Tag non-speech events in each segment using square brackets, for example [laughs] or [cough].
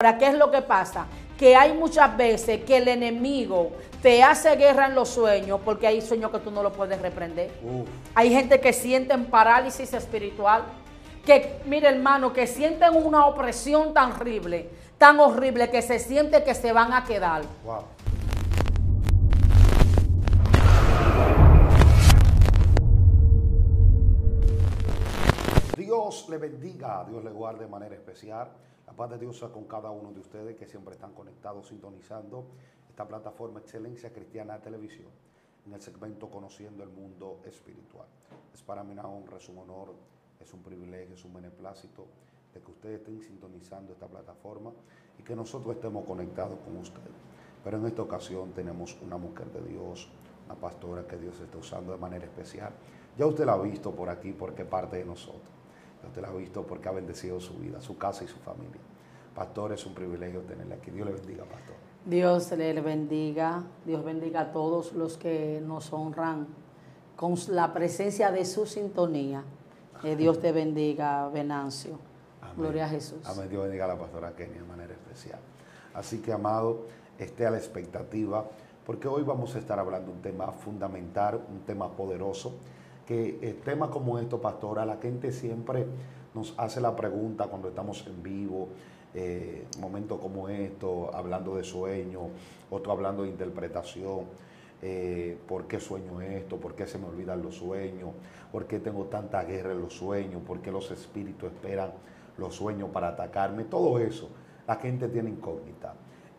Ahora, ¿qué es lo que pasa? Que hay muchas veces que el enemigo te hace guerra en los sueños porque hay sueños que tú no lo puedes reprender. Hay gente que sienten parálisis espiritual, que, mire hermano, que sienten una opresión tan horrible, tan horrible que se siente que se van a quedar. Wow. Dios le bendiga, Dios le guarde de manera especial. Paz de Dios sea con cada uno de ustedes que siempre están conectados, sintonizando esta plataforma Excelencia Cristiana de Televisión en el segmento Conociendo el Mundo Espiritual. Es para mí una honra, es un honor, es un privilegio, es un beneplácito de que ustedes estén sintonizando esta plataforma y que nosotros estemos conectados con ustedes. Pero en esta ocasión tenemos una mujer de Dios, una pastora que Dios está usando de manera especial. Ya usted la ha visto por aquí porque parte de nosotros. Usted la ha visto porque ha bendecido su vida, su casa y su familia. Pastor, es un privilegio tenerle aquí. Dios le bendiga, pastor. Dios le bendiga, Dios bendiga a todos los que nos honran con la presencia de su sintonía. Dios te bendiga, Venancio. Amén. Gloria a Jesús. Amén. Dios bendiga a la pastora Kenia de manera especial. Así que, amado, esté a la expectativa, porque hoy vamos a estar hablando de un tema fundamental, un tema poderoso, que temas como esto, pastora, la gente siempre nos hace la pregunta cuando estamos en vivo, eh, momentos como esto, hablando de sueño, otro hablando de interpretación. eh, ¿Por qué sueño esto? ¿Por qué se me olvidan los sueños? ¿Por qué tengo tanta guerra en los sueños? ¿Por qué los espíritus esperan los sueños para atacarme? Todo eso, la gente tiene incógnita.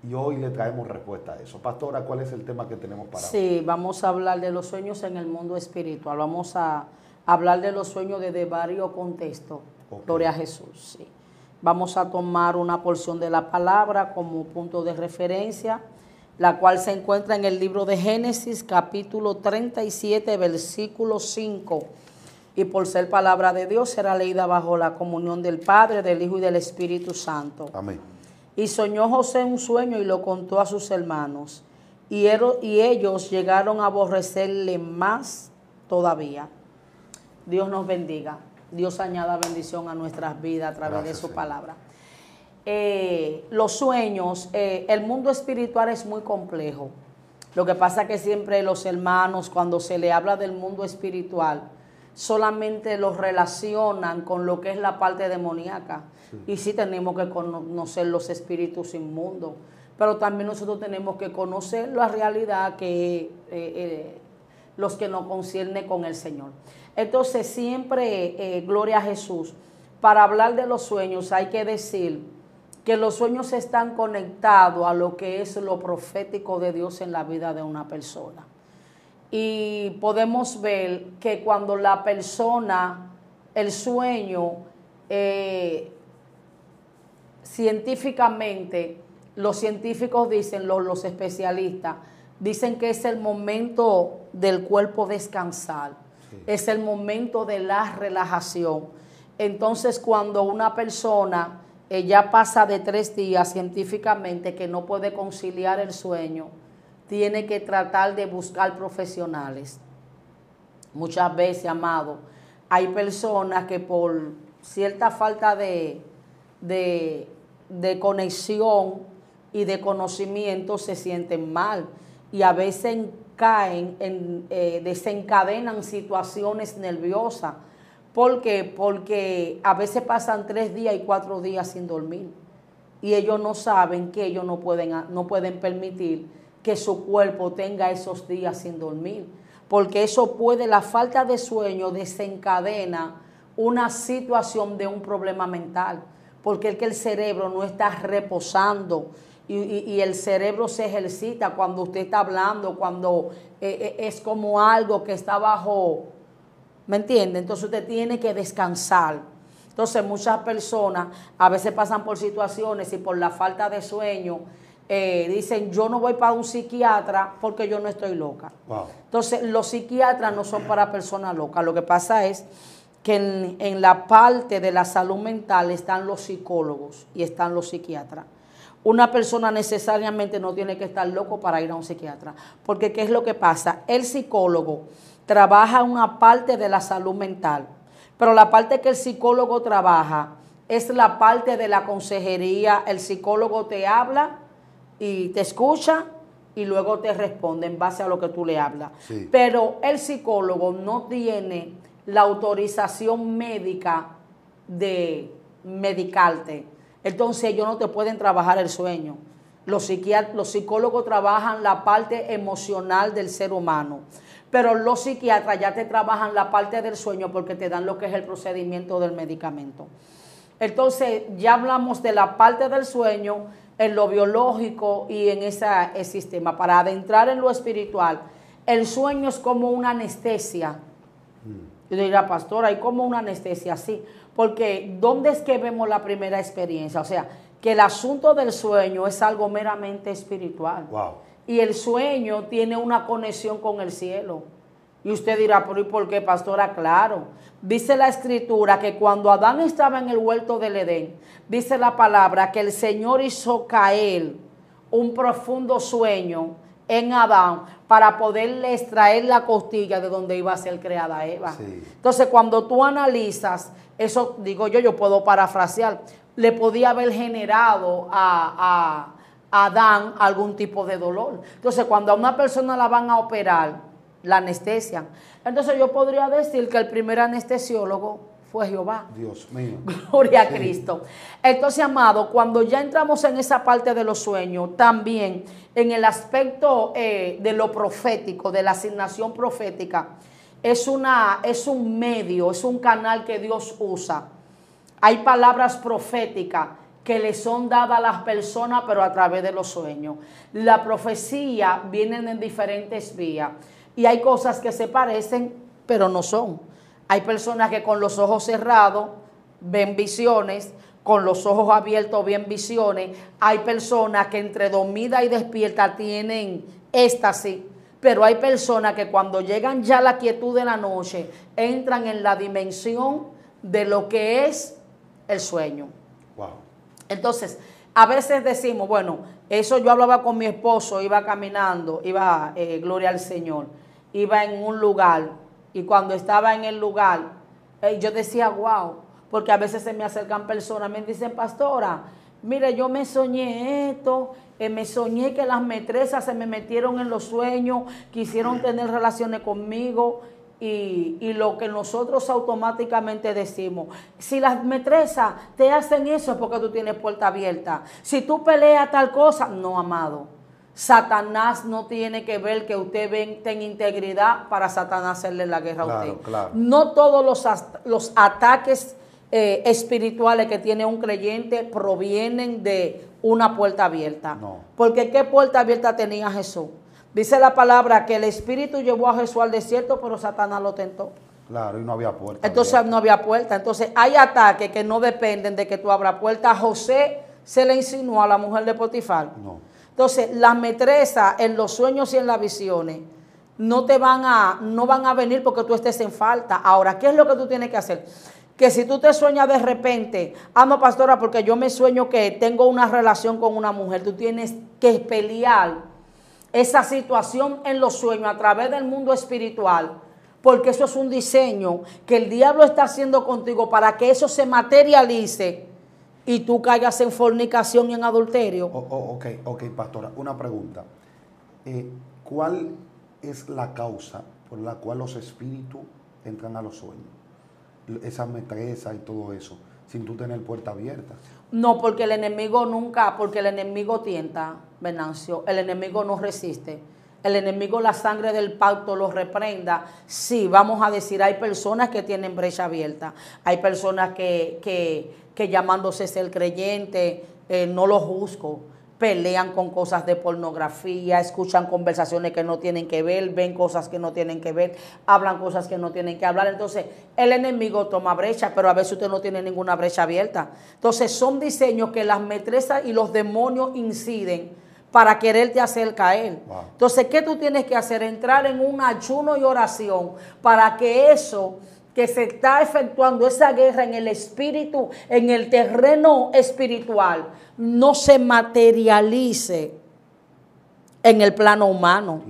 Y hoy le traemos respuesta a eso. Pastora, ¿cuál es el tema que tenemos para hoy? Sí, vamos a hablar de los sueños en el mundo espiritual. Vamos a hablar de los sueños desde varios contextos. Gloria a Jesús. sí. Vamos a tomar una porción de la palabra como punto de referencia, la cual se encuentra en el libro de Génesis, capítulo 37, versículo 5. Y por ser palabra de Dios será leída bajo la comunión del Padre, del Hijo y del Espíritu Santo. Amén. Y soñó José un sueño y lo contó a sus hermanos. Y, y ellos llegaron a aborrecerle más todavía. Dios nos bendiga. Dios añada bendición a nuestras vidas a través Gracias, de su palabra. Eh, los sueños, eh, el mundo espiritual es muy complejo. Lo que pasa que siempre los hermanos, cuando se le habla del mundo espiritual, solamente los relacionan con lo que es la parte demoníaca. Y sí tenemos que conocer los espíritus inmundos, pero también nosotros tenemos que conocer la realidad que eh, eh, los que nos concierne con el Señor. Entonces siempre, eh, gloria a Jesús, para hablar de los sueños hay que decir que los sueños están conectados a lo que es lo profético de Dios en la vida de una persona. Y podemos ver que cuando la persona, el sueño, eh, científicamente, los científicos dicen, los, los especialistas, dicen que es el momento del cuerpo descansar, Sí. es el momento de la relajación. Entonces, cuando una persona eh, ya pasa de tres días científicamente que no puede conciliar el sueño, tiene que tratar de buscar profesionales. Muchas veces, amado, hay personas que por cierta falta de, de, conexión y de conocimiento se sienten mal y a veces caen, en, eh, desencadenan situaciones nerviosas. ¿Por qué? Porque a veces pasan tres días y cuatro días sin dormir y ellos no saben que ellos no pueden, no pueden permitir que su cuerpo tenga esos días sin dormir, porque eso puede, la falta de sueño desencadena una situación de un problema mental, porque es que el cerebro no está reposando y, el cerebro se ejercita cuando usted está hablando, cuando eh, eh, es como algo que está bajo, ¿me entiende? Entonces usted tiene que descansar. Entonces muchas personas a veces pasan por situaciones y por la falta de sueño eh, dicen yo no voy para un psiquiatra porque yo no estoy loca. Wow. Entonces los psiquiatras no son para personas locas. Lo que pasa es que en, en la parte de la salud mental están los psicólogos y están los psiquiatras. Una persona necesariamente no tiene que estar loco para ir a un psiquiatra, porque ¿qué es lo que pasa? El psicólogo trabaja una parte de la salud mental, pero la parte que el psicólogo trabaja es la parte de la consejería. El psicólogo te habla y te escucha y luego te responde en base a lo que tú le hablas. Sí. Pero el psicólogo no tiene la autorización médica de medicarte. Entonces ellos no te pueden trabajar el sueño. Los, los psicólogos trabajan la parte emocional del ser humano, pero los psiquiatras ya te trabajan la parte del sueño porque te dan lo que es el procedimiento del medicamento. Entonces ya hablamos de la parte del sueño en lo biológico y en ese sistema. Para adentrar en lo espiritual, el sueño es como una anestesia. Y dirá, pastor, hay como una anestesia, sí. Porque ¿dónde es que vemos la primera experiencia? O sea, que el asunto del sueño es algo meramente espiritual. Wow. Y el sueño tiene una conexión con el cielo. Y usted dirá, pero ¿y por qué, pastora? Claro. Dice la escritura que cuando Adán estaba en el huerto del Edén, dice la palabra que el Señor hizo caer un profundo sueño en Adán para poderle extraer la costilla de donde iba a ser creada Eva. Sí. Entonces, cuando tú analizas, eso digo yo, yo puedo parafrasear, le podía haber generado a, a Adán algún tipo de dolor. Entonces, cuando a una persona la van a operar, la anestesian. Entonces, yo podría decir que el primer anestesiólogo fue Jehová. Dios mío. [laughs] Gloria a. Cristo. Entonces, amado, cuando ya entramos en esa parte de los sueños, también en el aspecto eh, de lo profético, de la asignación profética, es, una, es un medio, es un canal que Dios usa. Hay palabras proféticas que le son dadas a las personas, pero a través de los sueños. La profecía vienen en diferentes vías y hay cosas que se parecen, pero no son. Hay personas que con los ojos cerrados ven visiones, con los ojos abiertos ven visiones. Hay personas que entre dormida y despierta tienen éxtasis. Pero hay personas que cuando llegan ya a la quietud de la noche, entran en la dimensión de lo que es el sueño. Wow. Entonces, a veces decimos, bueno, eso yo hablaba con mi esposo, iba caminando, iba, eh, gloria al Señor, iba en un lugar y cuando estaba en el lugar, eh, yo decía, wow, porque a veces se me acercan personas, me dicen, pastora, mire, yo me soñé esto, eh, me soñé que las metresas se me metieron en los sueños, quisieron tener relaciones conmigo. Y, y lo que nosotros automáticamente decimos, si las metresas te hacen eso es porque tú tienes puerta abierta. Si tú peleas tal cosa, no, amado. Satanás no tiene que ver que usted tenga integridad para Satanás hacerle la guerra a usted. claro. No todos los, los ataques eh, espirituales que tiene un creyente provienen de una puerta abierta. No. Porque ¿qué puerta abierta tenía Jesús? Dice la palabra que el Espíritu llevó a Jesús al desierto, pero Satanás lo tentó. Claro, y no había puerta. Entonces abierta. no había puerta. Entonces hay ataques que no dependen de que tú abras puerta. José se le insinuó a la mujer de Potifar. No. Entonces, las metresas en los sueños y en las visiones no te van a, no van a venir porque tú estés en falta. Ahora, ¿qué es lo que tú tienes que hacer? Que si tú te sueñas de repente, ah, no, pastora, porque yo me sueño que tengo una relación con una mujer, tú tienes que pelear esa situación en los sueños a través del mundo espiritual, porque eso es un diseño que el diablo está haciendo contigo para que eso se materialice y tú caigas en fornicación y en adulterio. O- o- ok, ok, pastora. Una pregunta. Eh, ¿Cuál es la causa por la cual los espíritus entran a los sueños? L- Esa metresa y todo eso, sin tú tener puerta abierta. No, porque el enemigo nunca, porque el enemigo tienta, Venancio, el enemigo no resiste. El enemigo, la sangre del pacto lo reprenda. Sí, vamos a decir, hay personas que tienen brecha abierta. Hay personas que, que, que llamándose ser creyente, eh, no lo juzgo. Pelean con cosas de pornografía, escuchan conversaciones que no tienen que ver, ven cosas que no tienen que ver, hablan cosas que no tienen que hablar. Entonces, el enemigo toma brecha, pero a veces usted no tiene ninguna brecha abierta. Entonces, son diseños que las metresas y los demonios inciden para quererte hacer caer. Wow. Entonces, ¿qué tú tienes que hacer? Entrar en un ayuno y oración para que eso que se está efectuando, esa guerra en el espíritu, en el terreno espiritual, no se materialice en el plano humano.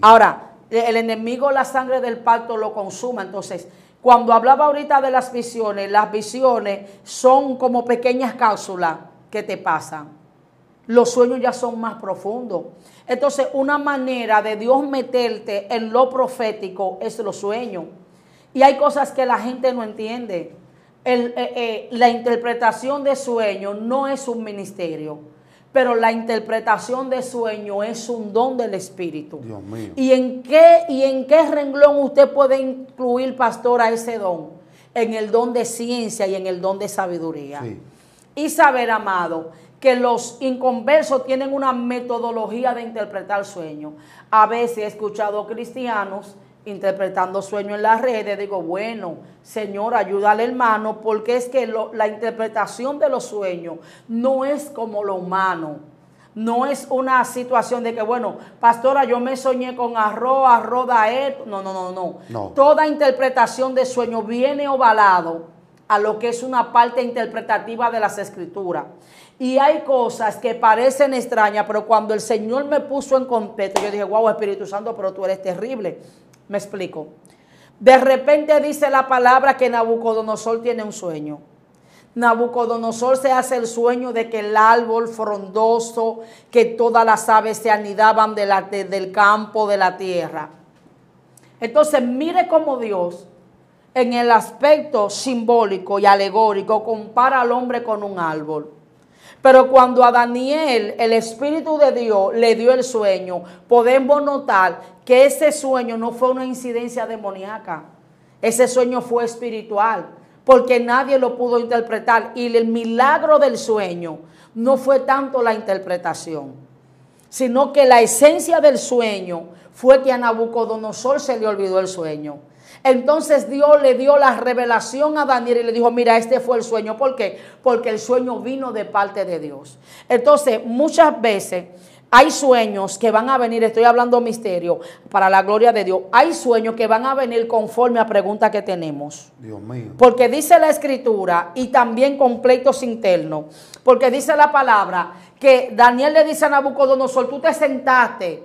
Ahora, el enemigo, la sangre del pacto lo consuma. Entonces, Cuando hablaba ahorita de las visiones, las visiones son como pequeñas cápsulas que te pasan. Los sueños ya son más profundos. Entonces, una manera de Dios meterte en lo profético es los sueños. Y hay cosas que la gente no entiende. Eh, eh, la interpretación de sueños no es un ministerio, pero la interpretación de sueño es un don del Espíritu. Dios mío. ¿Y en qué, y en qué renglón usted puede incluir, pastor, a ese don? En el don de ciencia y en el don de sabiduría. Y saber, amado, que los inconversos tienen una metodología de interpretar sueños. A veces he escuchado cristianos interpretando sueños en las redes, digo, bueno, Señor, ayuda al hermano, porque es que la interpretación de los sueños no es como lo humano. No es una situación de que, bueno, pastora, yo me soñé con arroz, arroz. No, no, no, no, no. Toda interpretación de sueño viene ovalado a lo que es una parte interpretativa de las escrituras. Y hay cosas que parecen extrañas, pero cuando el Señor me puso en contexto, yo dije, wow, Espíritu Santo, pero tú eres terrible. Me explico. De repente dice la palabra que Nabucodonosor tiene un sueño. Nabucodonosor se hace el sueño de que el árbol frondoso, que todas las aves se anidaban del campo, de la tierra. Entonces, mire cómo Dios, en el aspecto simbólico y alegórico, compara al hombre con un árbol. Pero cuando a Daniel el Espíritu de Dios le dio el sueño, podemos notar que ese sueño no fue una incidencia demoníaca. Ese sueño fue espiritual, porque nadie lo pudo interpretar. Y el milagro del sueño no fue tanto la interpretación, sino que la esencia del sueño fue que a Nabucodonosor se le olvidó el sueño. Entonces Dios le dio la revelación a Daniel y le dijo, mira, este fue el sueño. ¿Por qué? Porque el sueño vino de parte de Dios. Entonces, muchas veces hay sueños que van a venir, estoy hablando misterio, para la gloria de Dios. Hay sueños que van a venir conforme a preguntas que tenemos. Dios mío. Porque dice la escritura y también completos internos. Porque dice la palabra que Daniel le dice a Nabucodonosor, tú te sentaste.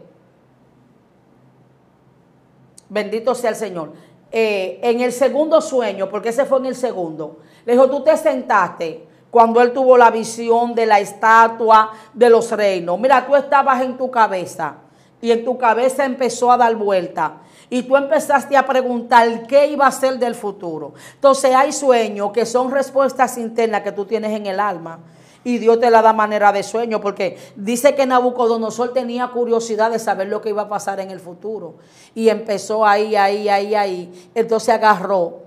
Bendito sea el Señor eh, en el segundo sueño, porque ese fue en el segundo, le dijo, tú te sentaste cuando él tuvo la visión de la estatua de los reinos. Mira, tú estabas en tu cabeza y en tu cabeza empezó a dar vuelta. Y tú empezaste a preguntar qué iba a ser del futuro. Entonces hay sueños que son respuestas internas que tú tienes en el alma y Dios te la da manera de sueño, porque dice que Nabucodonosor tenía curiosidad de saber lo que iba a pasar en el futuro. Y empezó ahí, ahí, ahí, ahí. Entonces agarró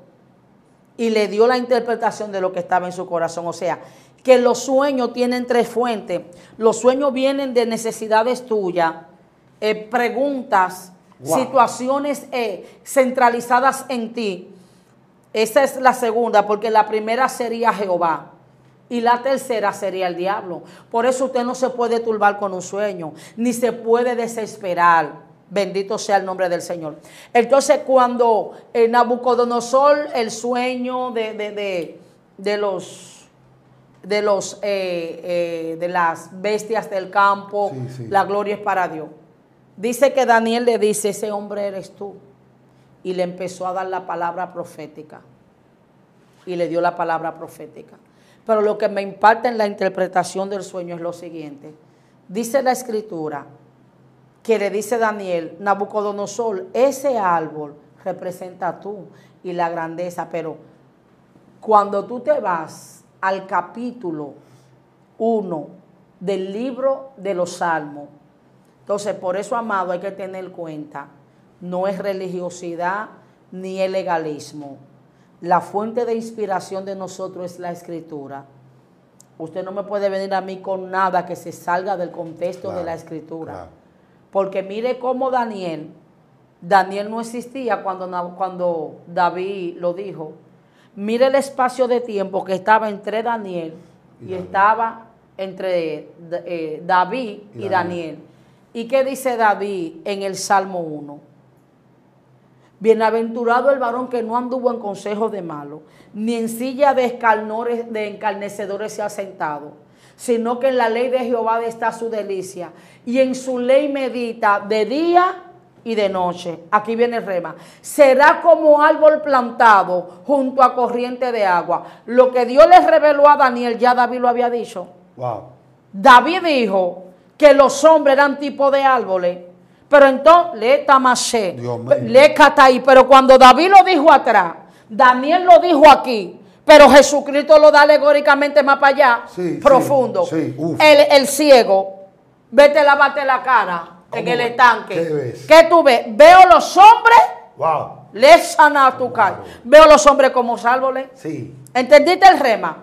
y le dio la interpretación de lo que estaba en su corazón. O sea, que los sueños tienen tres fuentes. Los sueños vienen de necesidades tuyas, eh, preguntas, situaciones eh, centralizadas en ti. Esa es la segunda, porque la primera sería Jehová. Y la tercera sería el diablo. Por eso usted no se puede turbar con un sueño, ni se puede desesperar. Bendito sea el nombre del Señor. Entonces, cuando Nabucodonosor, el sueño de, de, los de los eh, eh, de las bestias del campo, la gloria es para Dios. Dice que Daniel le dice, ese hombre eres tú. Y le empezó a dar la palabra profética. Y le dio la palabra profética. Pero lo que me impacta en la interpretación del sueño es lo siguiente. Dice la escritura que le dice Daniel, Nabucodonosor, ese árbol representa tú y la grandeza, pero cuando tú te vas al capítulo 1 del libro de los salmos, entonces por eso, amado, hay que tener cuenta, no es religiosidad ni el legalismo la fuente de inspiración de nosotros es la escritura. Usted no me puede venir a mí con nada que se salga del contexto de la escritura. Porque mire cómo Daniel, Daniel no existía cuando, cuando David lo dijo. Mire el espacio de tiempo que estaba entre Daniel y, estaba entre eh, David y, Daniel. Daniel. ¿Y qué dice David en el Salmo 1? Bienaventurado el varón que no anduvo en consejo de malo, ni en silla de, de encarnecedores se ha sentado, sino que en la ley de Jehová está su delicia, y en su ley medita de día y de noche. Aquí viene el rema. Será como árbol plantado junto a corriente de agua. Lo que Dios le reveló a Daniel, ya David lo había dicho. Wow. David dijo que los hombres eran tipo de árboles. Pero entonces, le tamasé, le cataí. Pero cuando David lo dijo atrás, Daniel lo dijo aquí. Pero Jesucristo lo da alegóricamente más para allá, Sí, sí, profundo. sí, uf. el, el ciego, vete lávate la cara en ¿Cómo el estanque. ¿Qué ves? ¿Qué tú ves? Veo los hombres, Wow. les sana tu cara. Veo los hombres como árboles. Sí. ¿Entendiste el rema?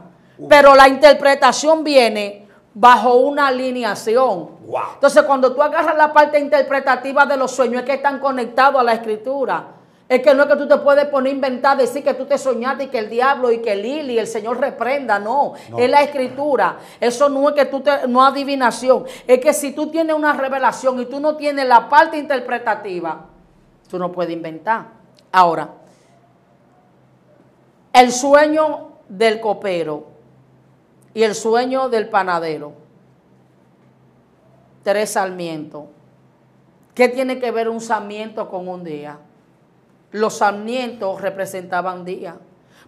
Pero la interpretación viene bajo una alineación. Wow. Entonces, cuando tú agarras la parte interpretativa de los sueños, es que están conectados a la escritura. Es que no es que tú te puedes poner a inventar, decir que tú te soñaste y que el diablo y que Lili, el Señor reprenda. No, No. es la escritura. Eso no es que tú te, no adivinación. Es que si tú tienes una revelación y tú no tienes la parte interpretativa, tú no puedes inventar. Ahora, el sueño del copero y el sueño del panadero. Tres sarmientos. ¿Qué tiene que ver un sarmiento con un día? Los sarmientos representaban días.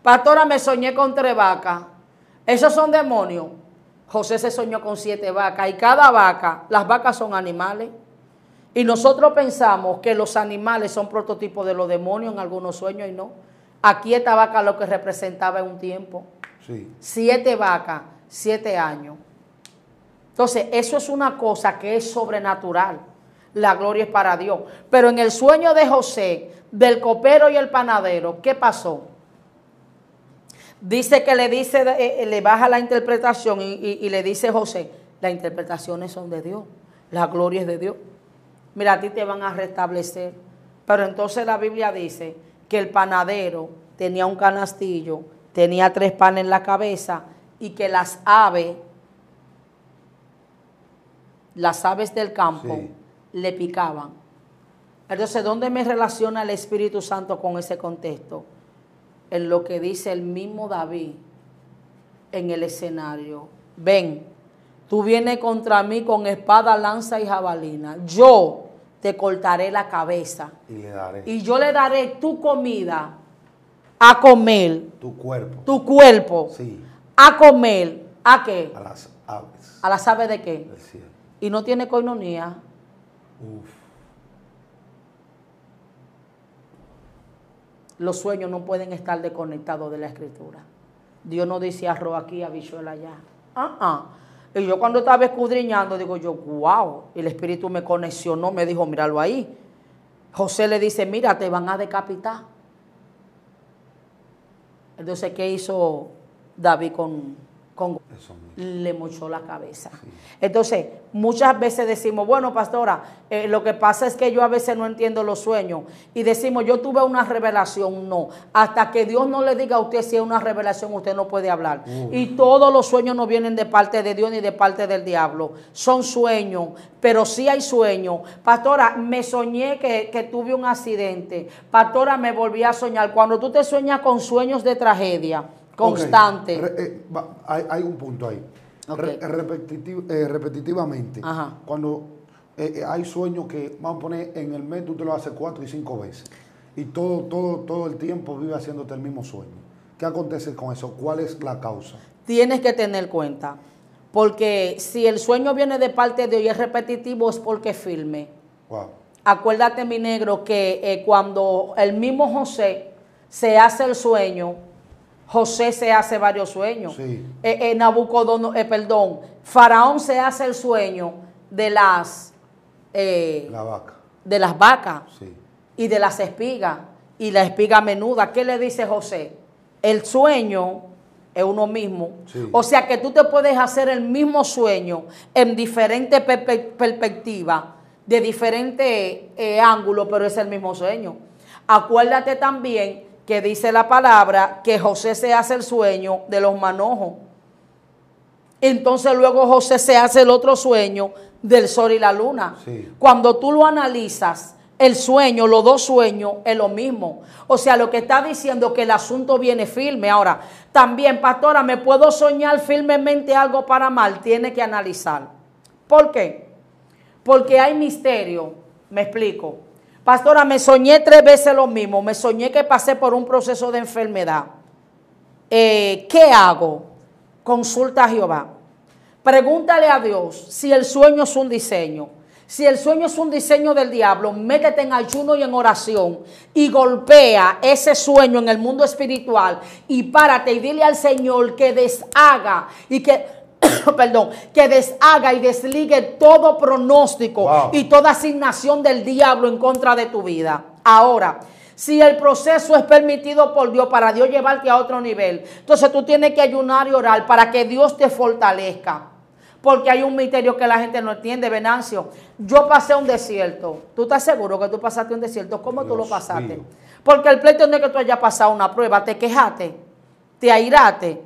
Pastora, me soñé con tres vacas. Esos son demonios. José se soñó con siete vacas y cada vaca, las vacas son animales. Y nosotros pensamos que los animales son prototipos de los demonios en algunos sueños y no. Aquí esta vaca lo que representaba en un tiempo. Sí. Siete vacas, siete años. Entonces, eso es una cosa que es sobrenatural. La gloria es para Dios. Pero en el sueño de José, del copero y el panadero, ¿qué pasó? Dice que le dice, eh, eh, le baja la interpretación y, le dice José, las interpretaciones son de Dios, la gloria es de Dios. Mira, a ti te van a restablecer. Pero entonces la Biblia dice que el panadero tenía un canastillo, tenía tres panes en la cabeza y que las aves, las aves del campo, Sí. le picaban. Entonces, ¿dónde me relaciona el Espíritu Santo con ese contexto? En lo que dice el mismo David en el escenario. Ven, tú vienes contra mí con espada, lanza y jabalina. Yo te cortaré la cabeza Y le daré y yo le daré tu comida a comer, tu cuerpo. tu cuerpo Sí. A comer. ¿A qué? A las aves ¿A la sabe de qué? Y no tiene coinonía. Uf. Los sueños no pueden estar desconectados de la escritura. Dios no dice arroz aquí, habichuela allá. Ah, ah. Y yo cuando estaba escudriñando, digo yo, wow. El Espíritu me conexionó, me dijo, míralo ahí. José le dice, mira, te van a decapitar. Entonces, ¿qué hizo David con, con le mochó la cabeza. Entonces, muchas veces decimos, bueno, pastora, eh, lo que pasa es que yo a veces no entiendo los sueños. Y decimos, yo tuve una revelación. No, hasta que Dios no le diga a usted si es una revelación, usted no puede hablar. Y todos los sueños no vienen de parte de Dios ni de parte del diablo. Son sueños, pero sí hay sueños. Pastora, me soñé que, que tuve un accidente. Pastora, me volví a soñar. Cuando tú te sueñas con sueños de tragedia constante. Re- eh, hay, hay un punto ahí. Re- repetiti- eh, repetitivamente, Ajá. cuando eh, eh, hay sueños que, vamos a poner, en el mes tú te lo haces cuatro y cinco veces. Y todo, todo, todo el tiempo vive haciéndote el mismo sueño. ¿Qué acontece con eso? ¿Cuál es la causa? tienes que tener cuenta. Porque si el sueño viene de parte de Dios y es repetitivo, es porque firme. Wow. Acuérdate, mi negro, que eh, cuando el mismo José se hace el sueño, José se hace varios sueños. Sí. Eh, eh, Nabucodono- eh, perdón, Faraón se hace el sueño de las, La vaca. de las vacas Sí. y de las espigas y la espiga menuda. ¿Qué le dice José? El sueño es uno mismo. Sí. O sea que tú te puedes hacer el mismo sueño en diferentes perpe- perspectivas, de diferentes ángulos, pero es el mismo sueño. Acuérdate también que dice la palabra que José se hace el sueño de los manojos. Entonces luego José se hace el otro sueño del sol y la luna. Sí. Cuando tú lo analizas, el sueño, los dos sueños es lo mismo. O sea, lo que está diciendo que el asunto viene firme. Ahora, también, pastora, ¿me puedo soñar firmemente algo para mal? Tiene que analizar. ¿Por qué? Porque hay misterio. Me explico. Pastora, me soñé tres veces lo mismo. Me soñé que pasé por un proceso de enfermedad. Eh, ¿Qué hago? Consulta a Jehová. Pregúntale a Dios si el sueño es un diseño. Si el sueño es un diseño del diablo, métete en ayuno y en oración y golpea ese sueño en el mundo espiritual y párate y dile al Señor que deshaga y que [coughs] perdón, que deshaga y desligue todo pronóstico Wow. y toda asignación del diablo en contra de tu vida. Ahora, si el proceso es permitido por Dios para Dios llevarte a otro nivel, entonces tú tienes que ayunar y orar para que Dios te fortalezca. Porque hay un misterio que la gente no entiende, Venancio. Yo pasé un desierto. ¿Tú estás seguro que tú pasaste un desierto? ¿Cómo tú lo pasaste? Porque el pleito no es que tú hayas pasado una prueba. Te quejaste, te airaste,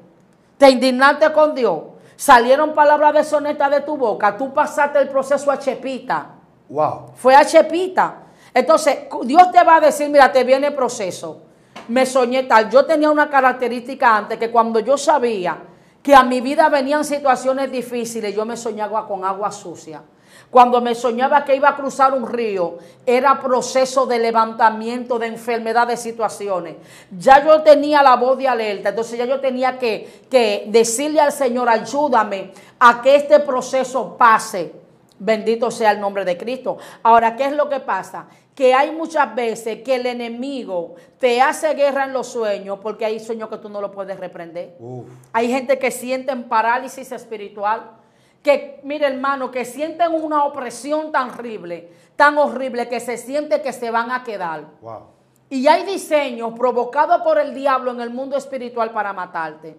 te indignaste con Dios. Salieron palabras deshonestas de tu boca. Tú pasaste el proceso a Chepita. Wow. Fue a Chepita. Entonces, Dios te va a decir, mira, te viene el proceso. Me soñé tal. Yo tenía una característica antes que cuando yo sabía que a mi vida venían situaciones difíciles, yo me soñaba con agua sucia. Cuando me soñaba que iba a cruzar un río, era proceso de levantamiento, de enfermedad, de situaciones. Ya yo tenía la voz de alerta, entonces ya yo tenía que, que decirle al Señor, ayúdame a que este proceso pase. Bendito sea el nombre de Cristo. Ahora, ¿qué es lo que pasa? Que hay muchas veces que el enemigo te hace guerra en los sueños porque hay sueños que tú no lo puedes reprender. Uf. Hay gente que sienten parálisis espiritual, que, mire hermano, que sienten una opresión tan horrible, tan horrible que se siente que se van a quedar. Wow. Y hay diseños provocados por el diablo en el mundo espiritual para matarte.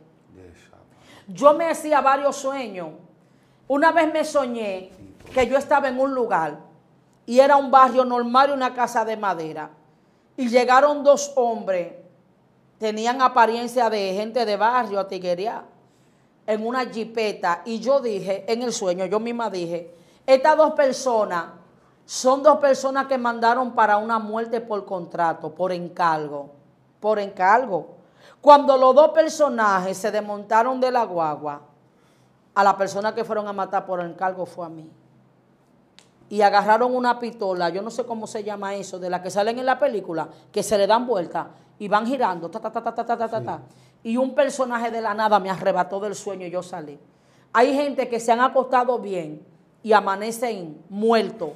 Yo me hacía varios sueños. Una vez me soñé que yo estaba en un lugar y era un barrio normal y una casa de madera. Y llegaron dos hombres, tenían apariencia de gente de barrio, a tiguería, en una jipeta. Y yo dije, en el sueño, yo misma dije, estas dos personas son dos personas que mandaron para una muerte por contrato, por encargo, por encargo. Cuando los dos personajes se desmontaron de la guagua, a la persona que fueron a matar por encargo fue a mí. Y agarraron una pistola, yo no sé cómo se llama eso, de la que salen en la película, que se le dan vuelta y van girando. Y un personaje de la nada me arrebató del sueño y yo salí. Hay gente que se han acostado bien y amanecen muertos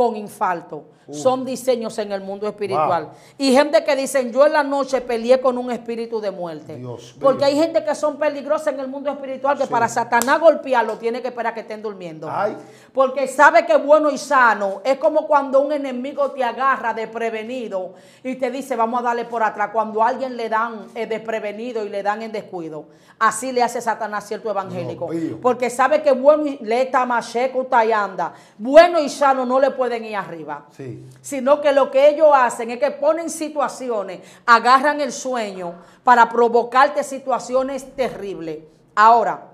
con infarto. Son diseños en el mundo espiritual. Wow. Y gente que dicen, yo en la noche peleé con un espíritu de muerte. Dios. Porque hay gente que son peligrosas en el mundo espiritual que Sí. para Satanás golpearlo tiene que esperar que estén durmiendo. Ay. Porque sabe que bueno y sano es como cuando un enemigo te agarra desprevenido y te dice, vamos a darle por atrás. Cuando a alguien le dan eh, desprevenido y le dan en descuido. Así le hace Satanás cierto evangélico. Dios. Porque sabe que bueno y le tamacheco anda. Bueno y sano no le pueden ir arriba Sí. sino que lo que ellos hacen es que ponen situaciones, agarran el sueño para provocarte situaciones terribles. Ahora,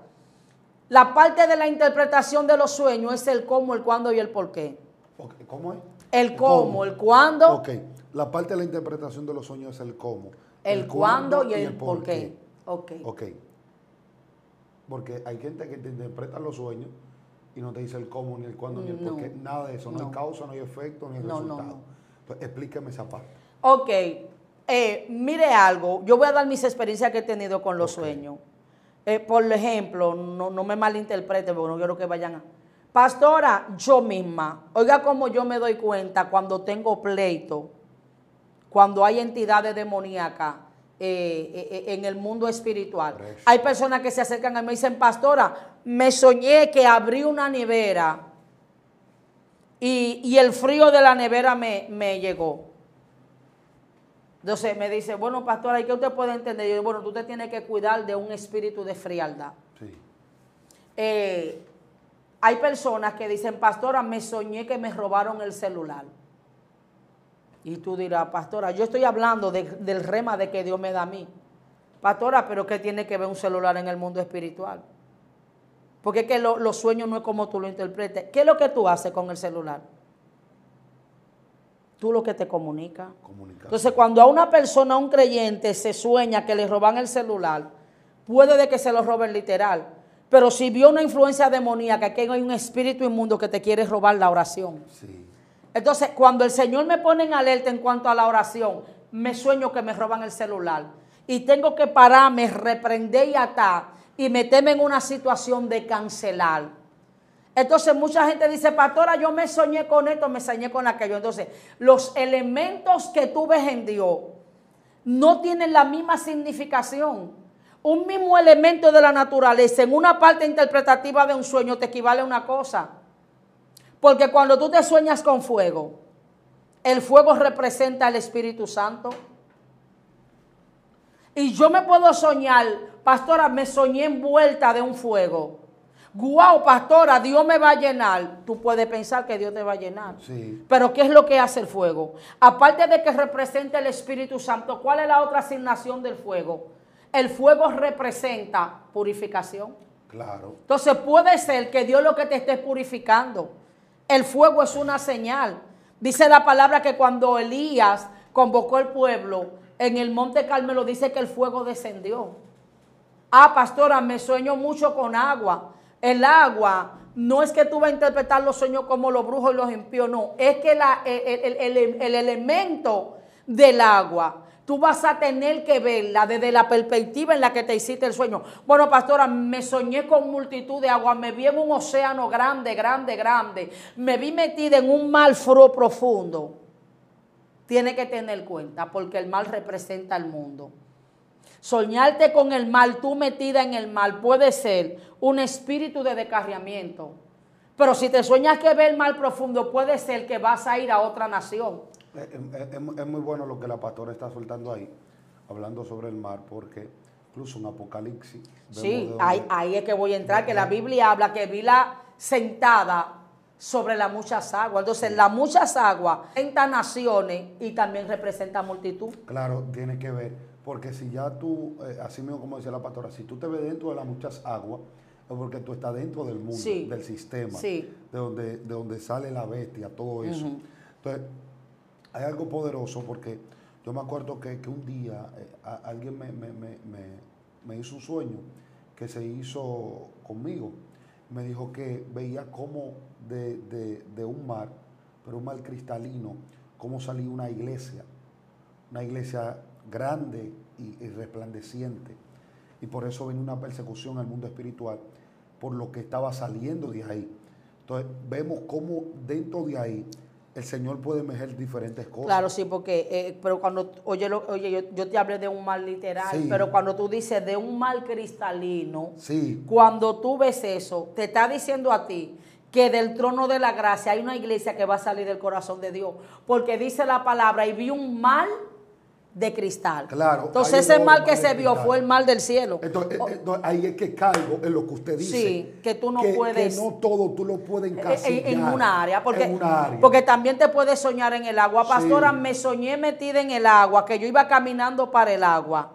la parte de la interpretación de los sueños es el cómo, el cuándo y el por qué. ¿Cómo es? El cómo, el cuándo, Ok. La parte de la interpretación de los sueños es el cómo. el cuándo y el por qué. Ok. Ok. Porque hay gente que te interpreta los sueños y no te dice el cómo, ni el cuándo, ni el por qué. Nada de eso. No, No. hay causa, no hay efecto, ni hay No, no, resultado. Pues explícame esa parte. Ok, eh, mire algo, yo voy a dar mis experiencias que he tenido con los sueños. Eh, por ejemplo, no, no me malinterprete porque no quiero que vayan a... Pastora, yo misma, oiga cómo yo me doy cuenta cuando tengo pleito, cuando hay entidades demoníacas eh, eh, en el mundo espiritual. Hay personas que se acercan a mí y me dicen, pastora, me soñé que abrí una nevera y, y el frío de la nevera me, me llegó. Entonces me dice, bueno, pastora, ¿y qué usted puede entender? Yo digo, bueno, tú te tienes que cuidar de un espíritu de frialdad. Sí. Eh, hay personas que dicen, pastora, me soñé que me robaron el celular. Y tú dirás, pastora, yo estoy hablando de- del rema de que Dios me da a mí. Pastora, pero ¿qué tiene que ver un celular en el mundo espiritual? Porque es que lo- los sueños no es como tú lo interpretes. ¿Qué es lo que tú haces con el celular? Tú lo que te. Comunicación. Entonces, cuando a una persona, a un creyente, se sueña que le roban el celular, puede de que se lo roben literal. Pero si vio una influencia demoníaca, que hay un espíritu inmundo que te quiere robar la oración. Sí. Entonces, cuando el Señor me pone en alerta en cuanto a la oración, me sueño que me roban el celular. Y tengo que pararme, reprender y atar y meterme en una situación de cancelar. Entonces mucha gente dice, pastora, yo me soñé con esto, me soñé con aquello. Entonces, los elementos que tú ves en Dios no tienen la misma significación. Un mismo elemento de la naturaleza en una parte interpretativa de un sueño te equivale a una cosa. Porque cuando tú te sueñas con fuego, el fuego representa al Espíritu Santo. Y yo me puedo soñar, pastora, me soñé envuelta de un fuego guau, pastora, Dios me va a llenar. Tú puedes pensar que Dios te va a llenar. Sí. Pero ¿qué es lo que hace el fuego? Aparte de que representa el Espíritu Santo, ¿cuál es la otra asignación del fuego? El fuego representa purificación. Claro. Entonces puede ser que Dios lo que te esté purificando. El fuego es una señal. Dice la palabra que cuando Elías convocó al pueblo en el monte Carmelo, dice que el fuego descendió. Ah, pastora, me sueño mucho con agua. El agua no es que tú vas a interpretar los sueños como los brujos y los impíos, no. Es que el, elemento del agua, tú vas a tener que verla desde la perspectiva en la que te hiciste el sueño. Bueno, pastora, me soñé con multitud de agua, me vi en un océano grande, grande, grande, me vi metida en un frío profundo. Tiene que tener cuenta, porque el mal representa al mundo. Soñarte con el mal, tú metida en el mal, puede ser un espíritu de descarriamiento. Pero si te sueñas que ve el mal profundo, puede ser que vas a ir a otra nación. Es, muy bueno lo que la pastora está soltando ahí, hablando sobre el mar, porque incluso un apocalipsis. Sí, ahí, es que voy a entrar, que la Biblia habla que vi la sentada sobre las muchas aguas. Entonces, las muchas aguas representa naciones y también representa multitud. Claro, tiene que ver, porque si ya tú, eh, así mismo como decía la pastora, si tú te ves dentro de las muchas aguas, porque tú estás dentro del mundo, del sistema, de, donde, de donde sale la bestia, todo eso. Entonces, hay algo poderoso porque yo me acuerdo que, un día eh, alguien me, hizo un sueño que se hizo conmigo. Me dijo que veía como de, un mar, pero un mar cristalino, cómo salía una iglesia, una iglesia grande y, y resplandeciente. Y por eso venía una persecución al mundo espiritual por lo que estaba saliendo de ahí. Entonces vemos cómo dentro de ahí el Señor puede mejer diferentes cosas. Claro, sí, porque, eh, pero cuando, oye, oye yo, te hablé de un mal literal, pero cuando tú dices de un mal cristalino, sí. cuando tú ves eso, te está diciendo a ti que del trono de la gracia hay una iglesia que va a salir del corazón de Dios, porque dice la palabra, y vi un mal de cristal. Claro. Entonces ese mal que se vio fue el mal del cielo. Entonces, eh, ahí es que caigo en lo que usted dice. Sí, que tú no puedes. Que no todo tú lo puedes encasillar. En, en una área. Porque, porque también te puedes soñar en el agua. Pastora, me soñé metida en el agua, que yo iba caminando para el agua.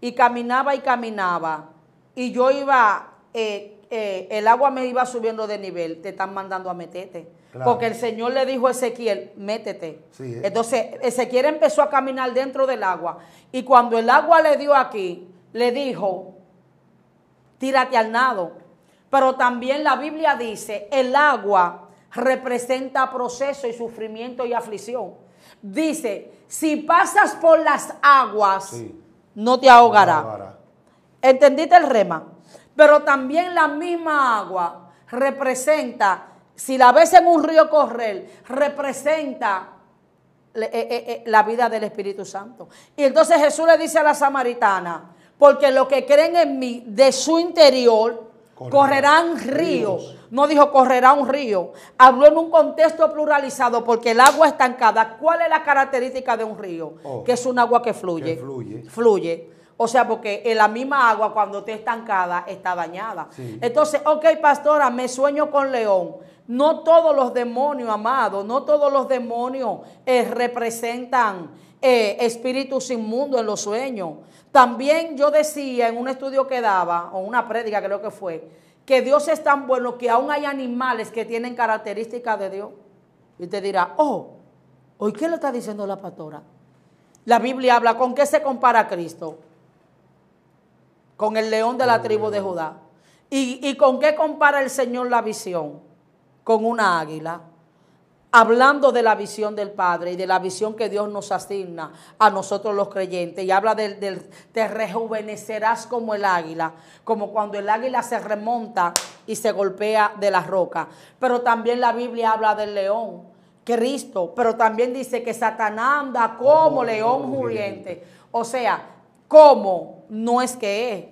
Y caminaba y caminaba. Y yo iba, eh, eh, el agua me iba subiendo de nivel. Te están mandando a meterte. Porque el Señor le dijo a Ezequiel, métete. Eh. Entonces Ezequiel empezó a caminar dentro del agua. Y cuando el agua le dio aquí, le dijo, tírate al nado. Pero también la Biblia dice, el agua representa proceso y sufrimiento y aflicción. Dice, si pasas por las aguas, no te ahogará. ¿Entendiste el rema? Pero también la misma agua representa si la ves en un río correr, representa eh, eh, eh, la vida del Espíritu Santo. Y entonces Jesús le dice a la samaritana, porque los que creen en mí, de su interior, correrán ríos. No dijo correrá un río. Habló en un contexto pluralizado porque el agua estancada. ¿Cuál es la característica de un río? Oh. que es un agua que fluye. fluye. Fluye. O sea, porque en la misma agua cuando está estancada está dañada. Entonces, ok, pastora, me sueño con león. No todos los demonios, amados, no todos los demonios eh, representan eh, espíritus inmundos en los sueños. También yo decía en un estudio que daba, o una prédica creo que fue, que Dios es tan bueno que aún hay animales que tienen características de Dios. Y te dirá, oh, ¿hoy qué le está diciendo la pastora? La Biblia habla, ¿con qué se compara Cristo? Con el león de la tribu de Judá. ¿Y, ¿Y con qué compara el Señor la visión? con una águila. hablando de la visión del Padre y de la visión que Dios nos asigna a nosotros los creyentes. Y habla del, del, te rejuvenecerás como el águila, como cuando el águila se remonta y se golpea de la roca. Pero también la Biblia habla del león, Cristo, pero también dice que Satanás anda como león muriente. O sea, ¿cómo? No es que es,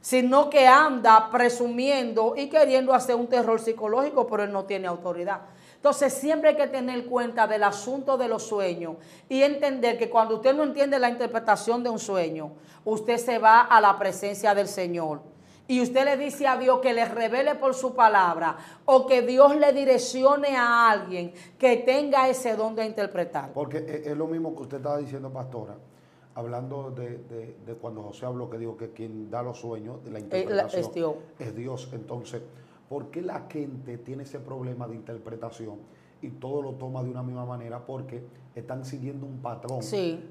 sino que anda presumiendo y queriendo hacer un terror psicológico, pero él no tiene autoridad. Entonces siempre hay que tener cuenta del asunto de los sueños y entender que cuando usted no entiende la interpretación de un sueño, usted se va a la presencia del Señor. Y usted le dice a Dios que le revele por su palabra o que Dios le direccione a alguien que tenga ese don de interpretar. Porque es lo mismo que usted estaba diciendo, pastora, hablando de, de, de cuando José habló que dijo que quien da los sueños, la interpretación, es Dios. Es Dios. Entonces, ¿Por qué la gente tiene ese problema de interpretación y todo lo toma de una misma manera? Porque están siguiendo un patrón,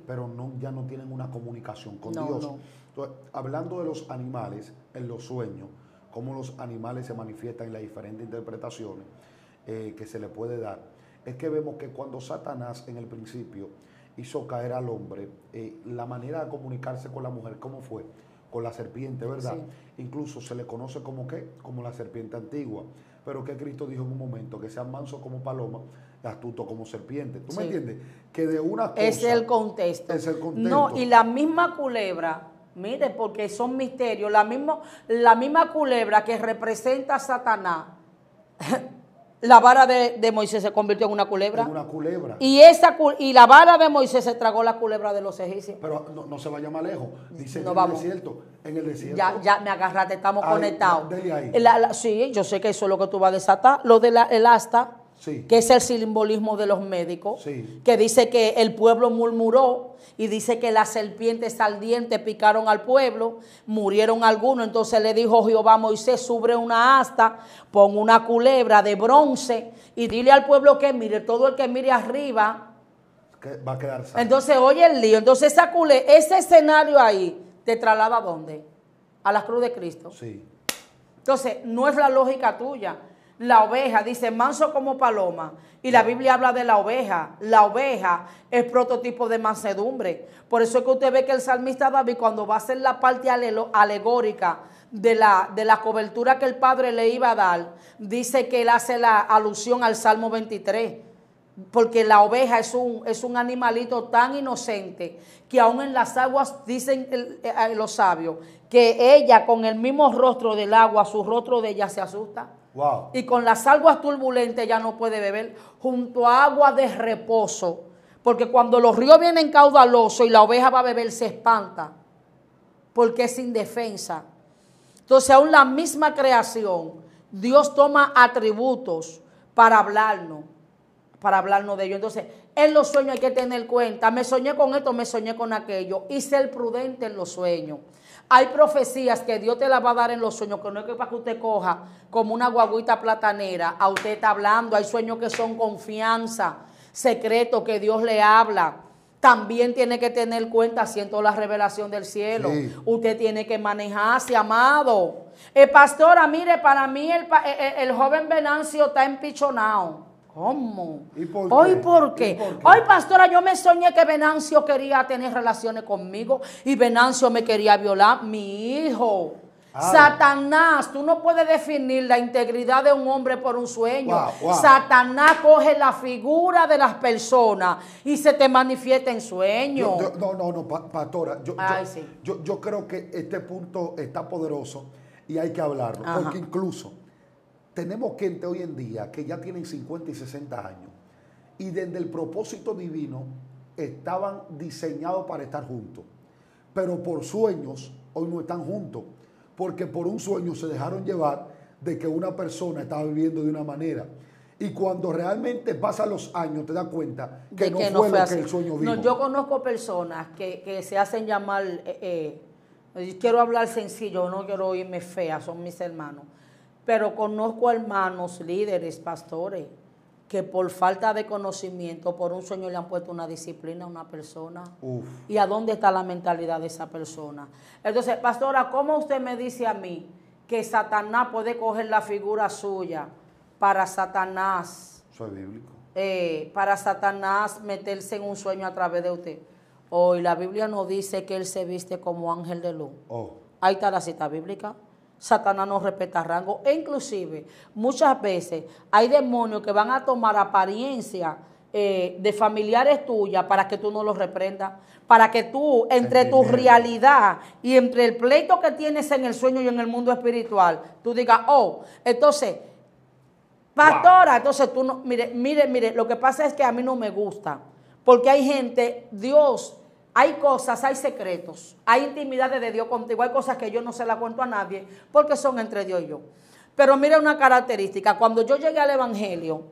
pero no, ya no tienen una comunicación con Dios. Entonces, hablando de los animales en los sueños, cómo los animales se manifiestan en las diferentes interpretaciones eh, que se le puede dar, es que vemos que cuando Satanás en el principio hizo caer al hombre, eh, la manera de comunicarse con la mujer, ¿cómo fue? con la serpiente, ¿verdad? Incluso se le conoce como qué, como la serpiente antigua. Pero que Cristo dijo en un momento, que sea manso como paloma, astuto como serpiente. ¿Tú me entiendes? Que de una cosa... Es el contexto. Es el contexto. No, y la misma culebra, mire, porque son misterios, la misma, la misma culebra que representa a Satanás, [laughs] la vara de, Moisés se convirtió en una culebra. En una culebra. Y, esa, y la vara de Moisés se tragó la culebra de los egipcios. Pero no, se vaya más lejos. Dice en el desierto. En el desierto. Ya, ya me agarraste, estamos conectados. ahí. sí, yo sé que eso es lo que tú vas a desatar. Lo del el asta que es el simbolismo de los médicos, que dice que el pueblo murmuró y dice que las serpientes saldientes picaron al pueblo, murieron algunos, entonces le dijo Jehová a Moisés, sube una asta, pon una culebra de bronce y dile al pueblo que mire, todo el que mire arriba va a quedar Entonces oye el lío, entonces esa cule, ese escenario ahí te traslada a dónde? A la cruz de Cristo. Sí. Entonces no es la lógica tuya la oveja, dice manso como paloma. Y la Biblia habla de la oveja. La oveja es prototipo de mansedumbre. Por eso es que usted ve que el salmista David, cuando va a hacer la parte alegórica de la, de la cobertura que el Padre le iba a dar, dice que él hace la alusión al Salmo 23. Porque la oveja es un, es un animalito tan inocente que aún en las aguas, dicen eh, los sabios, que ella con el mismo rostro del agua, su rostro de ella se asusta. Y con las aguas turbulentas ya no puede beber junto a agua de reposo. Porque cuando los ríos vienen caudalosos y la oveja va a beber, se espanta. Porque es indefensa. Entonces, aún la misma creación, Dios toma atributos para hablarnos. Para hablarnos de ellos. Entonces, en los sueños hay que tener cuenta. Me soñé con esto, me soñé con aquello. Y ser prudente en los sueños. Hay profecías que Dios te las va a dar en los sueños, que no es que para que usted coja como una guaguita platanera, a usted está hablando. Hay sueños que son confianza, secreto que Dios le habla. También tiene que tener cuenta, siento la revelación del cielo. Usted tiene que manejarse, amado. Eh, pastora, mire, para mí el, el joven Venancio está empichonado. ¿Cómo? ¿Y por qué? Hoy, ¿por qué? Hoy, pastora, yo me soñé que Venancio quería tener relaciones conmigo y Venancio me quería violar. Mi hijo. Ah. Satanás, tú no puedes definir la integridad de un hombre por un sueño. Satanás coge la figura de las personas y se te manifiesta en sueños. no, no, no, pastora. Yo, yo, creo que este punto está poderoso y hay que hablarlo. Porque incluso tenemos gente hoy en día que ya tienen 50 y 60 años y desde el propósito divino estaban diseñados para estar juntos. Pero por sueños hoy no están juntos, porque por un sueño se dejaron llevar de que una persona estaba viviendo de una manera. Y cuando realmente pasan los años, te das cuenta que, no, fue, lo que el sueño vino. No, yo conozco personas que, se hacen llamar, eh, eh, quiero hablar sencillo, no quiero oírme fea, son mis hermanos pero conozco hermanos, líderes, pastores, que por falta de conocimiento, por un sueño le han puesto una disciplina a una persona. ¿Y a dónde está la mentalidad de esa persona? Entonces, pastora, ¿cómo usted me dice a mí que Satanás puede coger la figura suya para Satanás? Es bíblico. eh, para Satanás meterse en un sueño a través de usted. Hoy la Biblia nos dice que él se viste como ángel de luz. Oh, Ahí está la cita bíblica. Satanás no respeta rango. E inclusive, muchas veces hay demonios que van a tomar apariencia eh, de familiares tuyas para que tú no los reprendas. Para que tú, entre tu realidad y entre el pleito que tienes en el sueño y en el mundo espiritual, tú digas, oh, entonces, pastora, entonces tú no, mire, mire, mire, lo que pasa es que a mí no me gusta. Porque hay gente, Dios, hay cosas, hay secretos, hay intimidades de Dios contigo, hay cosas que yo no se las cuento a nadie porque son entre Dios y yo. Pero mira una característica, cuando yo llegué al Evangelio,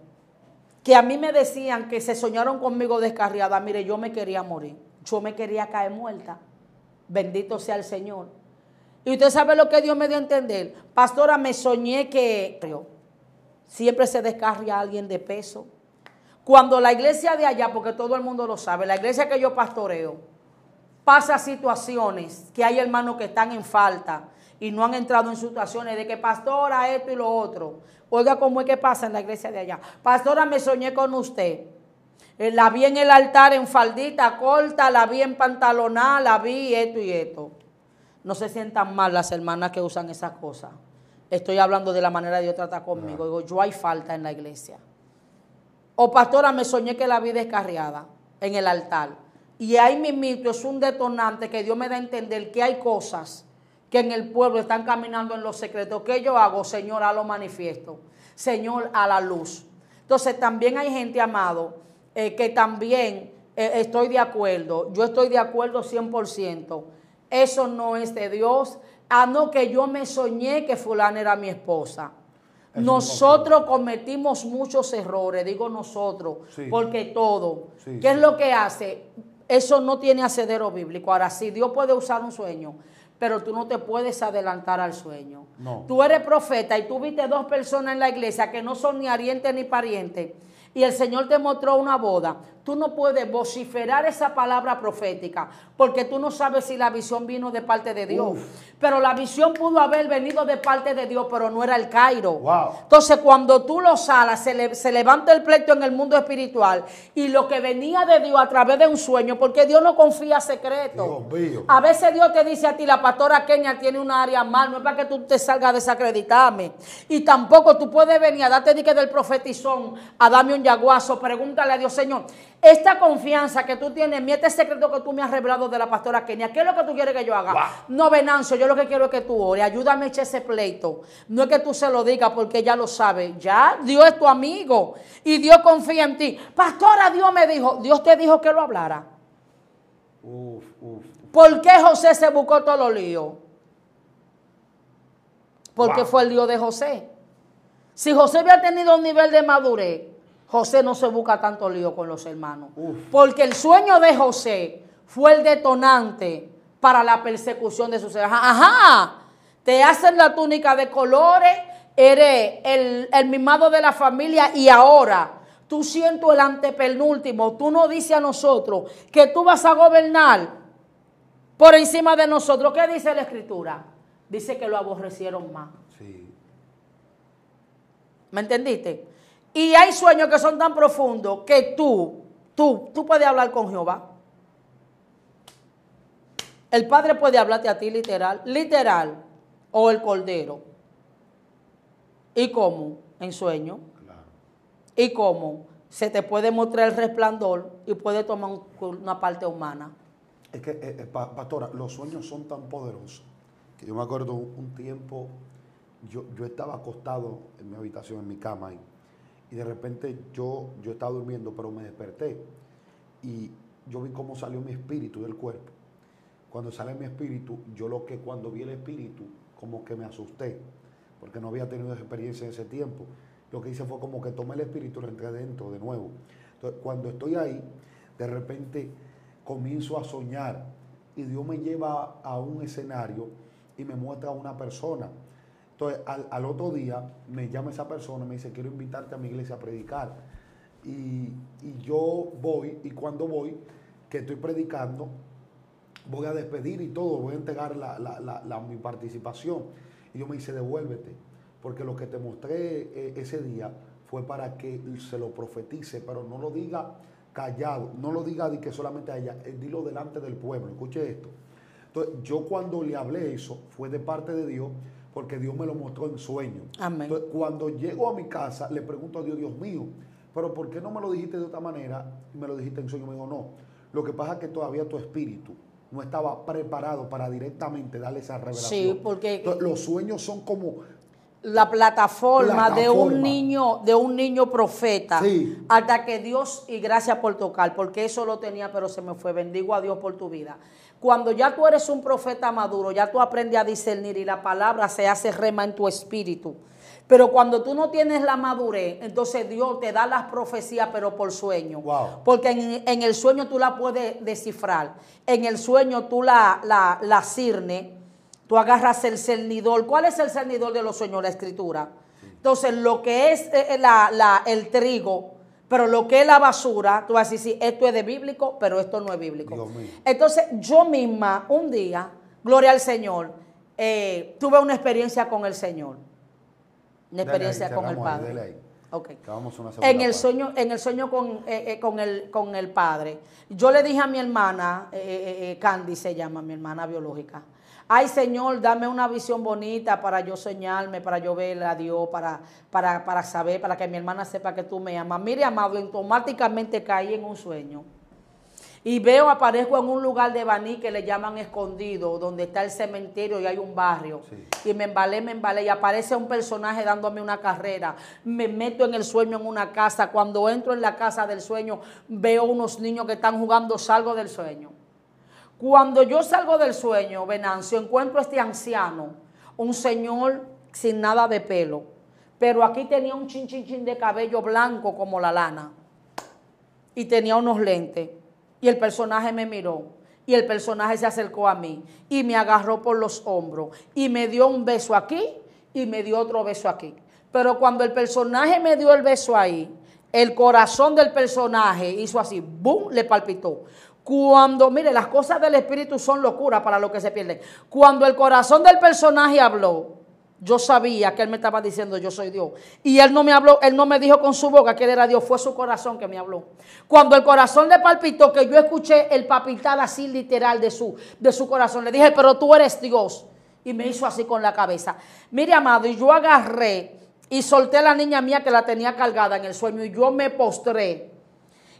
que a mí me decían que se soñaron conmigo descarriada, mire, yo me quería morir, yo me quería caer muerta. Bendito sea el Señor. Y usted sabe lo que Dios me dio a entender. Pastora, me soñé que siempre se descarria a alguien de peso. Cuando la iglesia de allá, porque todo el mundo lo sabe, la iglesia que yo pastoreo, pasa situaciones que hay hermanos que están en falta y no han entrado en situaciones de que pastora esto y lo otro. Oiga cómo es que pasa en la iglesia de allá. Pastora, me soñé con usted. Eh, La vi en el altar en faldita corta, la vi en pantalonada, la vi esto y esto. No se sientan mal las hermanas que usan esas cosas. Estoy hablando de la manera de Dios trata conmigo. Digo, yo hay falta en la iglesia. O pastora, me soñé que la vi descarriada en el altar. Y ahí mismito es un detonante que Dios me da a entender que hay cosas que en el pueblo están caminando en los secretos. ¿Qué yo hago? Señor, a lo manifiesto. Señor, a la luz. Entonces también hay gente, amado, eh, que también eh, estoy de acuerdo. Yo estoy de acuerdo 100%. Eso no es de Dios. Ah, no, que yo me soñé que fulana era mi esposa. Nosotros cometimos muchos errores, digo nosotros, Sí. porque todo. Sí, ¿Qué sí. es lo que hace? Eso no tiene asedero bíblico. Ahora, sí, Dios puede usar un sueño, pero tú no te puedes adelantar al sueño. No. Tú eres profeta y tú viste dos personas en la iglesia que no son ni arientes ni parientes, y el Señor te mostró una boda. Tú no puedes vociferar esa palabra profética, porque tú no sabes si la visión vino de parte de Dios. Uf. Pero la visión pudo haber venido de parte de Dios, pero no era el Cairo. Wow. Entonces, cuando tú lo salas, se, le- se levanta el pleito en el mundo espiritual y lo que venía de Dios a través de un sueño, porque Dios no confía secreto. Dios mío. A veces Dios te dice a ti, la pastora Kenia tiene una área mal, no es para que tú te salgas a desacreditarme. Y tampoco tú puedes venir a darte dique del profetizón, a darme un yaguazo, pregúntale a Dios, Señor, esta confianza que tú tienes, en mí, este secreto que tú me has revelado de la pastora Kenia, ¿qué es lo que tú quieres que yo haga? Wow. No, Venancio, yo lo que quiero es que tú ores, ayúdame a echar ese pleito. No es que tú se lo digas porque ella lo sabe, ya, Dios es tu amigo y Dios confía en ti. Pastora, Dios me dijo, Dios te dijo que lo hablara. Uf, uf. ¿Por qué José se buscó todos los líos? Porque Wow. fue el lío de José. Si José había tenido un nivel de madurez, José no se busca tanto lío con los hermanos. Uf. Porque el sueño de José fue el detonante para la persecución de sus hermanos. Ajá, te hacen la túnica de colores, eres el, el mimado de la familia y ahora tú siento el antepenúltimo. Tú no dices a nosotros que tú vas a gobernar por encima de nosotros. ¿Qué dice la escritura? Dice que lo aborrecieron más. Sí. ¿Me entendiste? Y hay sueños que son tan profundos que tú, tú, tú puedes hablar con Jehová. El Padre puede hablarte a ti literal, literal, o el Cordero. ¿Y cómo? En sueño. Claro. ¿Y cómo? Se te puede mostrar el resplandor y puede tomar un- una parte humana. Es que, eh, eh, pa- pastora, los sueños son tan poderosos que yo me acuerdo un, un tiempo, yo, yo estaba acostado en mi habitación, en mi cama, y, y de repente yo, yo estaba durmiendo, pero me desperté y yo vi cómo salió mi espíritu del cuerpo. Cuando sale mi espíritu, yo lo que cuando vi el espíritu, como que me asusté, porque no había tenido experiencia en ese tiempo. Lo que hice fue como que tomé el espíritu y lo entré dentro de nuevo. Entonces, cuando estoy ahí, de repente comienzo a soñar y Dios me lleva a un escenario y me muestra a una persona. Entonces, al, al otro día me llama esa persona y me dice, quiero invitarte a mi iglesia a predicar. Y, y yo voy, y cuando voy, que estoy predicando, voy a despedir y todo, voy a entregar la, la- la- mi participación. Y yo me dice, devuélvete, porque lo que te mostré eh, ese día fue para que se lo profetice, pero no lo diga callado, no lo diga de que solamente a ella, eh, dilo delante del pueblo. Escuche esto. Entonces, yo cuando le hablé eso, fue de parte de Dios, porque Dios me lo mostró en sueño. Amén. Entonces, cuando llego a mi casa, le pregunto a Dios, Dios mío, pero ¿por qué no me lo dijiste de otra manera? Y me lo dijiste en sueño. Me dijo, no. Lo que pasa es que todavía tu espíritu no estaba preparado para directamente darle esa revelación. Sí, porque Entonces, los sueños son como la plataforma, de un Plataforma. niño, de un niño profeta, Sí. hasta que Dios, y gracias por tocar, porque eso lo tenía, pero se me fue. Bendigo a Dios por tu vida. Cuando ya tú eres un profeta maduro, ya tú aprendes a discernir y la palabra se hace rema en tu espíritu. Pero cuando tú no tienes la madurez, entonces Dios te da las profecías, pero por sueño. Wow. Porque en, en el sueño tú la puedes descifrar. En el sueño tú la, la, la cirnes, tú agarras el cernidor. ¿Cuál es el cernidor de los sueños? La escritura. Entonces, lo que es eh, la- la- el trigo, pero lo que es la basura, tú vas a decir, sí, esto es de bíblico, pero esto no es bíblico. Entonces, yo misma, un día, gloria al Señor, eh, tuve una experiencia con el Señor. Una experiencia ahí, con el Padre. ahí. Ok. que vamos a una segunda En el sueño, en el sueño con, eh, eh, con, el, con el padre. Yo le dije a mi hermana, Candy se llama, mi hermana biológica. Ay Señor, dame una visión bonita para yo soñarme, para yo ver a Dios, para, para, para saber, para que mi hermana sepa que tú me amas. Mire, amado, automáticamente caí en un sueño. Y veo, aparezco en un lugar de Baní que le llaman escondido, donde está el cementerio y hay un barrio. Sí. Y me embalé, me embalé y aparece un personaje dándome una carrera. Me meto en el sueño en una casa. Cuando entro en la casa del sueño, veo unos niños que están jugando, salgo del sueño. Cuando yo salgo del sueño, Venancio, encuentro a este anciano, un señor sin nada de pelo, pero aquí tenía un chin chin chin de cabello blanco como la lana y tenía unos lentes. Y el personaje me miró. Y el personaje se acercó a mí y me agarró por los hombros y me dio un beso aquí y me dio otro beso aquí. Pero cuando el personaje me dio el beso ahí, el corazón del personaje hizo así, ¡boom!, le palpitó. Cuando, mire, las cosas del espíritu son locuras para los que se pierden. Cuando el corazón del personaje habló, yo sabía que él me estaba diciendo yo soy Dios. Y él no me habló, él no me dijo con su boca que él era Dios, fue su corazón que me habló. Cuando el corazón le palpitó, que yo escuché el palpitar así literal de su, de su corazón, le dije, pero tú eres Dios. Y me hizo así con la cabeza. Mire, amado, y yo agarré y solté a la niña mía que la tenía cargada en el sueño y yo me postré.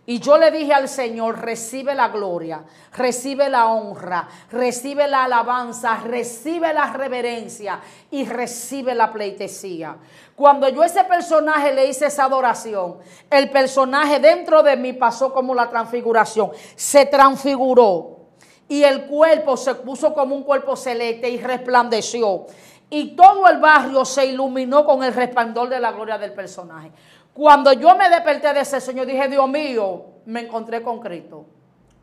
Y yo le dije al Señor, recibe la gloria, recibe la honra, recibe la alabanza, recibe la reverencia y recibe la pleitesía. Cuando yo a ese personaje le hice esa adoración, el personaje dentro de mí pasó como la transfiguración, se transfiguró y el cuerpo se puso como un cuerpo celeste y resplandeció. Y todo el barrio se iluminó con el resplandor de la gloria del personaje. Cuando yo me desperté de ese sueño, dije, Dios mío, me encontré con Cristo.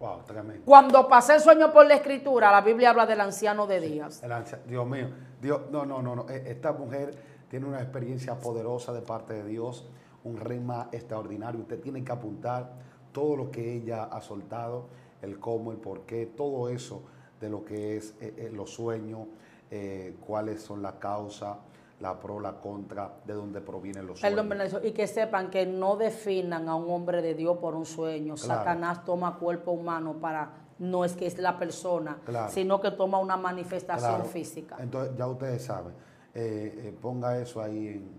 Wow, tremendo. Cuando pasé el sueño por la escritura, la Biblia habla del anciano de días. El Dios mío, Dios, no, no, no, no. E- Esta mujer tiene una experiencia poderosa de parte de Dios, un rema extraordinario. Usted tiene que apuntar todo lo que ella ha soltado, el cómo, el por qué, todo eso de lo que es eh, eh, los sueños, eh, cuáles son las causas, la pro, la contra, de dónde provienen los sueños. Perdón, Bernardo, y que sepan que no definan a un hombre de Dios por un sueño. Claro. Satanás toma cuerpo humano para, no es que es la persona, Claro. sino que toma una manifestación Claro. física. Entonces, ya ustedes saben, eh, eh, ponga eso ahí en,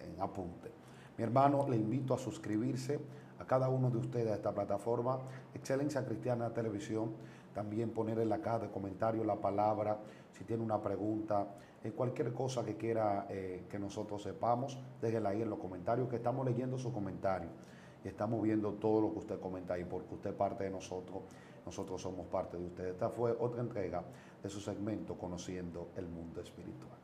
en apunte. Mi hermano, le invito a suscribirse a cada uno de ustedes a esta plataforma, Excelencia Cristiana Televisión. También poner en la caja de comentarios la palabra, si tiene una pregunta, eh, cualquier cosa que quiera eh, que nosotros sepamos, déjela ahí en los comentarios, que estamos leyendo su comentario y estamos viendo todo lo que usted comenta ahí, porque usted es parte de nosotros, nosotros somos parte de usted. Esta fue otra entrega de su segmento Conociendo el Mundo Espiritual.